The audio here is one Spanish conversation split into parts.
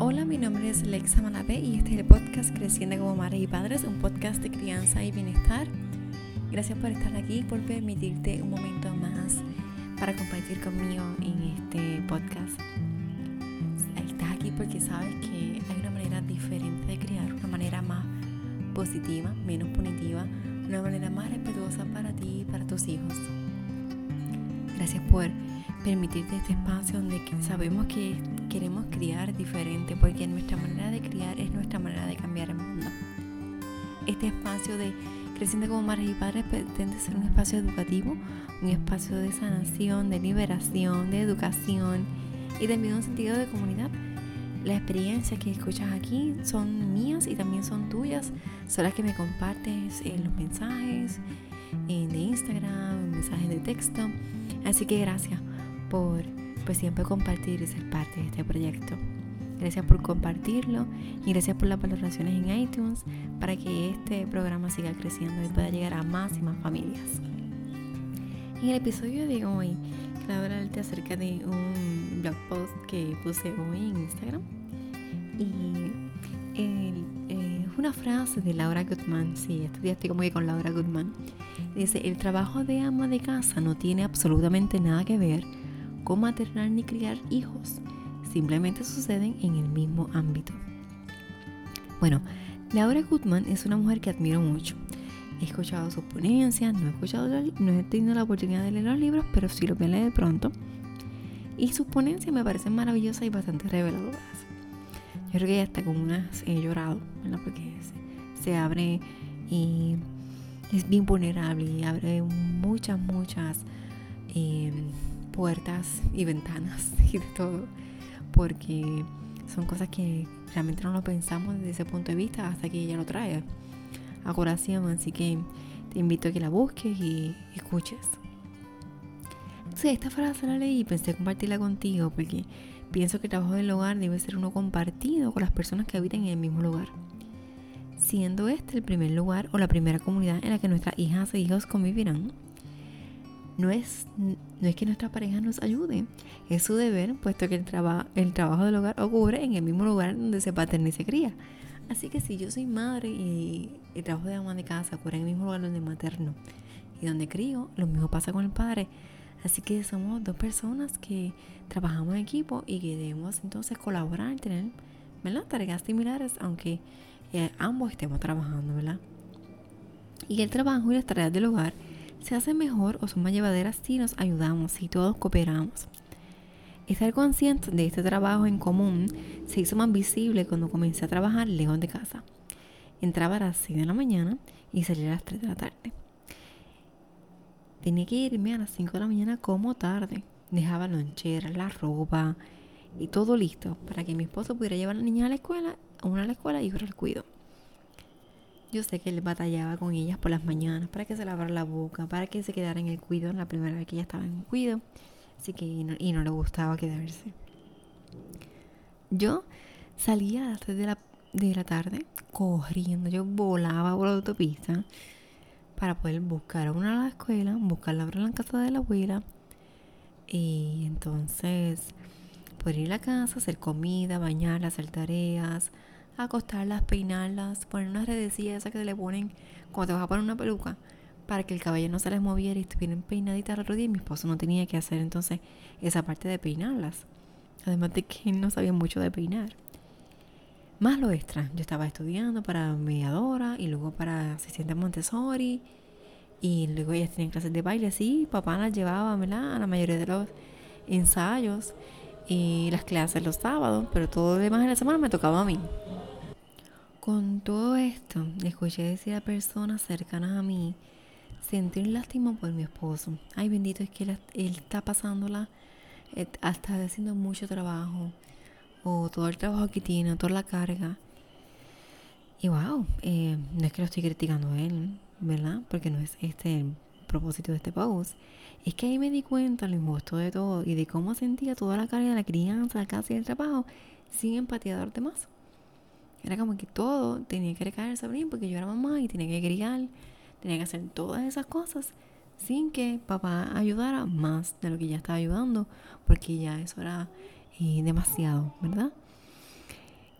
Hola, mi nombre es Lexa Manabé y este es el podcast Creciendo como Madres y Padres, un podcast de crianza y bienestar. Gracias por estar aquí, por permitirte un momento más para compartir conmigo en este podcast. Estás aquí porque sabes que hay una manera diferente de criar, una manera más positiva, menos punitiva, una manera más respetuosa para ti y para tus hijos. Gracias por permitirte este espacio donde sabemos que queremos criar diferente, porque nuestra manera de criar es nuestra manera de cambiar el mundo. Este espacio de Creciendo como Madres y Padres pretende ser un espacio educativo, un espacio de sanación, de liberación, de educación y también un sentido de comunidad. Las experiencias que escuchas aquí son mías y también son tuyas, son las que me compartes en los mensajes de Instagram, en mensajes de texto. Así que gracias por pues siempre compartir y ser parte de este proyecto. Gracias por compartirlo y gracias por las valoraciones en iTunes para que este programa siga creciendo y pueda llegar a más y más familias. En el episodio de hoy quiero hablarte acerca de un blog post que puse hoy en Instagram y eh, es una frase de Laura Goodman, sí, día estoy como que con Laura Goodman. Dice, el trabajo de ama de casa no tiene absolutamente nada que ver con maternar ni criar hijos. Simplemente suceden en el mismo ámbito. Bueno, Laura Goodman es una mujer que admiro mucho. He escuchado sus ponencias, no he, escuchado, no he tenido la oportunidad de leer los libros, pero sí los voy a leer de pronto. Y sus ponencias me parecen maravillosas y bastante reveladoras. Yo creo que hasta con unas he llorado, ¿verdad? Porque se, abre y es bien vulnerable y abre muchas, muchas eh, puertas y ventanas y de todo, porque son cosas que realmente no lo pensamos desde ese punto de vista hasta que ella lo trae a colación, así que te invito a que la busques y escuches. Entonces esta frase la leí y pensé compartirla contigo porque pienso que el trabajo del hogar debe ser uno compartido con las personas que habitan en el mismo lugar, siendo este el primer lugar o la primera comunidad en la que nuestras hijas e hijos convivirán no es, no es que nuestra pareja nos ayude, es su deber, puesto que el, el trabajo del hogar ocurre en el mismo lugar donde se paterna y se cría. Así que si yo soy madre y el trabajo de ama de casa ocurre en el mismo lugar donde materno y donde crío, lo mismo pasa con el padre. Así que somos dos personas que trabajamos en equipo y que debemos entonces colaborar, tener ¿verdad? tareas similares, aunque eh, ambos estemos trabajando, ¿verdad? Y el trabajo y las tareas del hogar se hace mejor o son más llevaderas si nos ayudamos, si todos cooperamos. Estar consciente de este trabajo en común se hizo más visible cuando comencé a trabajar lejos de casa. Entraba a las 6 de la mañana y salía a las 3 de la tarde. Tenía que irme a las 5 de la mañana como tarde. Dejaba lonchera, la ropa y todo listo para que mi esposo pudiera llevar a la niña a la escuela, una a la escuela y yo al cuido. Yo sé que él batallaba con ellas por las mañanas para que se lavara la boca, para que se quedara en el cuido la primera vez que ella estaba en el cuido. Así que y no, le gustaba quedarse. Yo salía a las 3 de la, de la tarde corriendo. Yo volaba por la autopista para poder buscar a una a la escuela, buscarla a la casa de la abuela. Y entonces poder ir a la casa, hacer comida, bañarla, hacer tareas, acostarlas, peinarlas, poner unas redecillas esas que le ponen cuando te vas a poner una peluca para que el cabello no se les moviera y estuvieran peinaditas otro día. Y mi esposo no tenía que hacer entonces esa parte de peinarlas. Además de que él no sabía mucho de peinar. Más lo extra, yo estaba estudiando para mediadora y luego para asistente Montessori. Y luego ellas tenían clases de baile, así. Papá las llevaba. A la mayoría de los ensayos y las clases los sábados, pero todo lo demás en la semana me tocaba a mí. Con todo esto, escuché decir a personas cercanas a mí sentir lástima por mi esposo. Ay, bendito es que él, está pasándola, está haciendo mucho trabajo, o todo el trabajo que tiene, toda la carga. Y wow, eh, no es que lo estoy criticando a él, ¿verdad? Porque no es este el propósito de este post. Es que ahí me di cuenta lo injusto de todo y de cómo sentía toda la carga de la crianza, la casa y el trabajo sin empatía de los demás. Era como que todo tenía que recaer sobre mí porque yo era mamá y tenía que criar, tenía que hacer todas esas cosas sin que papá ayudara más de lo que ya estaba ayudando, porque ya eso era eh, demasiado, ¿verdad?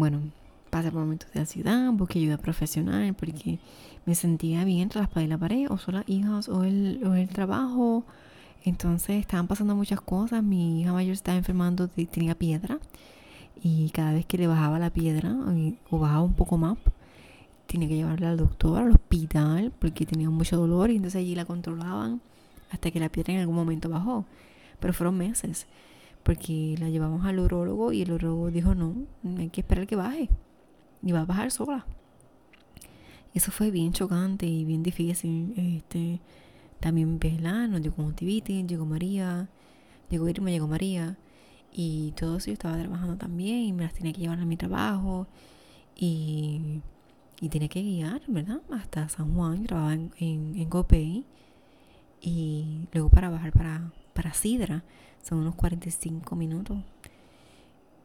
bueno, pasé por momentos de ansiedad, busqué ayuda profesional porque me sentía bien tras la la pared, o son hijas, o el, o el trabajo. Entonces estaban pasando muchas cosas. Mi hija mayor estaba enfermando, tenía piedra. Y cada vez que le bajaba la piedra, o bajaba un poco más, tenía que llevarla al doctor, al hospital, porque tenía mucho dolor. Y entonces allí la controlaban hasta que la piedra en algún momento bajó. Pero fueron meses, porque la llevamos al urólogo y el urólogo dijo: No, hay que esperar que baje y va a bajar sola. Eso fue bien chocante y bien difícil. Este, también ¿verdad? nos llegó conjuntivitis, llegó María, llegó Irma, llegó María. Y todo eso yo estaba trabajando también y me las tenía que llevar a mi trabajo. Y, y tenía que guiar, ¿verdad? Hasta San Juan, trabajaba en, en, Copey. Y luego para bajar para, para Sidra, son unos 45 minutos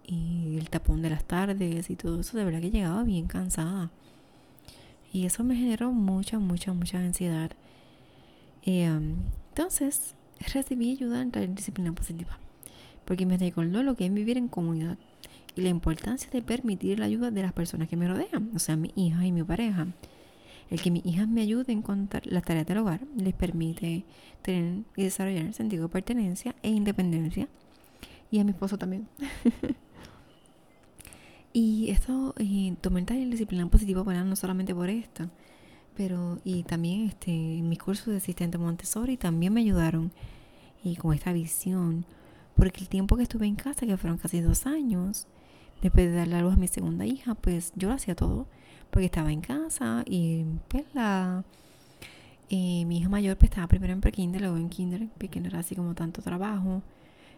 y el tapón de las tardes y todo eso, de verdad que llegaba bien cansada. Y eso me generó mucha, mucha, mucha ansiedad. Em, entonces, recibí ayuda en la disciplina positiva, porque me recordó lo que es vivir en comunidad y la importancia de permitir la ayuda de las personas que me rodean, o sea, mi hija y mi pareja. El que mis hijas me ayuden con las tareas del hogar les permite tener y desarrollar el sentido de pertenencia e independencia. Y a mi esposo también. Y esto, eh, tomé el disciplina positiva, bueno, no solamente por esto, pero y también este, mis cursos de asistente Montessori también me ayudaron y con esta visión, porque el tiempo que estuve en casa, que fueron casi dos años, después de darle a luz a mi segunda hija, pues yo lo hacía todo, porque estaba en casa y pues la... Eh, mi hija mayor pues estaba primero en pre-kinder, luego en kinder, porque no era así como tanto trabajo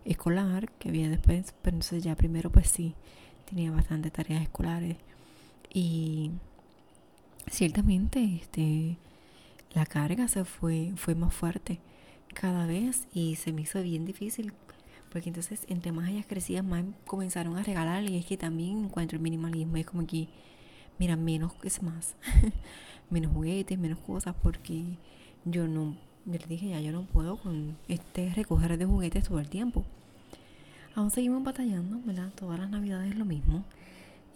escolar que había después, pero entonces ya primero pues sí, tenía bastantes tareas escolares. Y ciertamente este la carga se fue fue más fuerte cada vez y se me hizo bien difícil porque entonces entre más ellas crecían más comenzaron a regalar y es que también encuentro el minimalismo es como que mira menos es más menos juguetes menos cosas porque yo no yo les dije ya yo no puedo con este recoger de juguetes todo el tiempo Aún seguimos batallando, ¿verdad? Todas las navidades es lo mismo.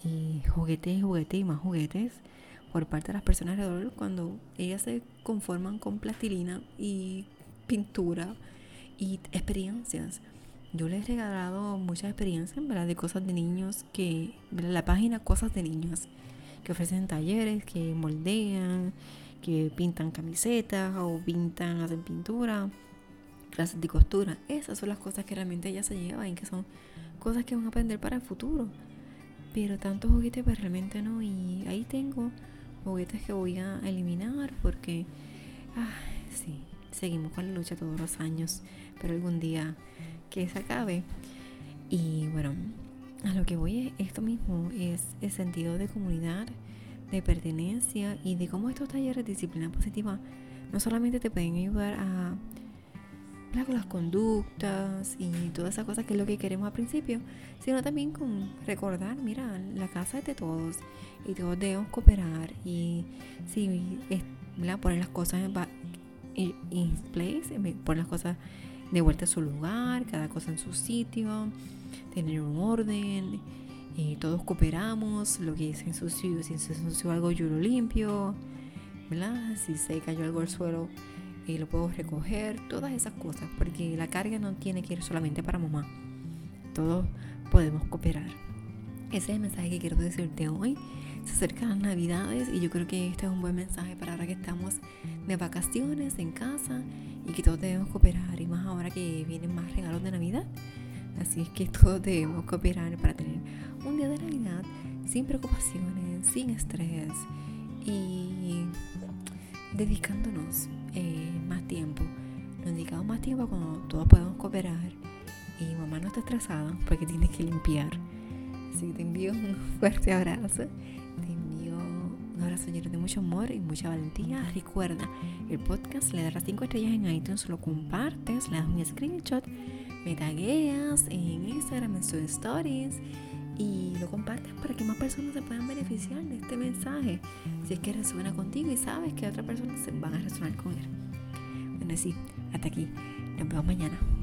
Y juguetes, juguetes y más juguetes por parte de las personas alrededor cuando ellas se conforman con plastilina y pintura y experiencias. Yo les he regalado muchas experiencias, ¿verdad? De cosas de niños que, La página Cosas de Niños, que ofrecen talleres, que moldean, que pintan camisetas o pintan, hacen pintura clases de costura. Esas son las cosas que realmente ella se lleva y que son cosas que van a aprender para el futuro. Pero tantos juguetes pues realmente no. Y ahí tengo juguetes que voy a eliminar porque, ah, sí, seguimos con la lucha todos los años. Pero algún día que se acabe. Y bueno, a lo que voy es esto mismo, es el sentido de comunidad, de pertenencia y de cómo estos talleres de disciplina positiva no solamente te pueden ayudar a con las conductas y todas esas cosas que es lo que queremos al principio, sino también con recordar, mira, la casa es de todos y todos debemos cooperar y si es, poner las cosas en, place, poner las cosas de vuelta a su lugar, cada cosa en su sitio, tener un orden, y todos cooperamos, lo que se ensució, si se ensució algo yo lo limpio, ¿verdad? si se cayó algo al suelo y lo puedo recoger, todas esas cosas, porque la carga no tiene que ir solamente para mamá. Todos podemos cooperar. Ese es el mensaje que quiero decirte hoy. Se acercan las navidades y yo creo que este es un buen mensaje para ahora que estamos de vacaciones en casa y que todos debemos cooperar y más ahora que vienen más regalos de Navidad. Así es que todos debemos cooperar para tener un día de Navidad sin preocupaciones, sin estrés y dedicándonos eh, más tiempo. Nos dedicamos más tiempo cuando todos podemos cooperar y mamá no está estresada porque tiene que limpiar. Así que te envío un fuerte abrazo. Te envío un abrazo lleno de mucho amor y mucha valentía. Recuerda, el podcast le darás 5 estrellas en iTunes, lo compartes, le das un screenshot, me tagueas en Instagram, en sus stories y lo compartes para que más personas se puedan beneficiar de este mensaje. Si es que resuena contigo y sabes que otras personas se van a resonar con él. Bueno, sí, hasta aquí. Nos vemos mañana.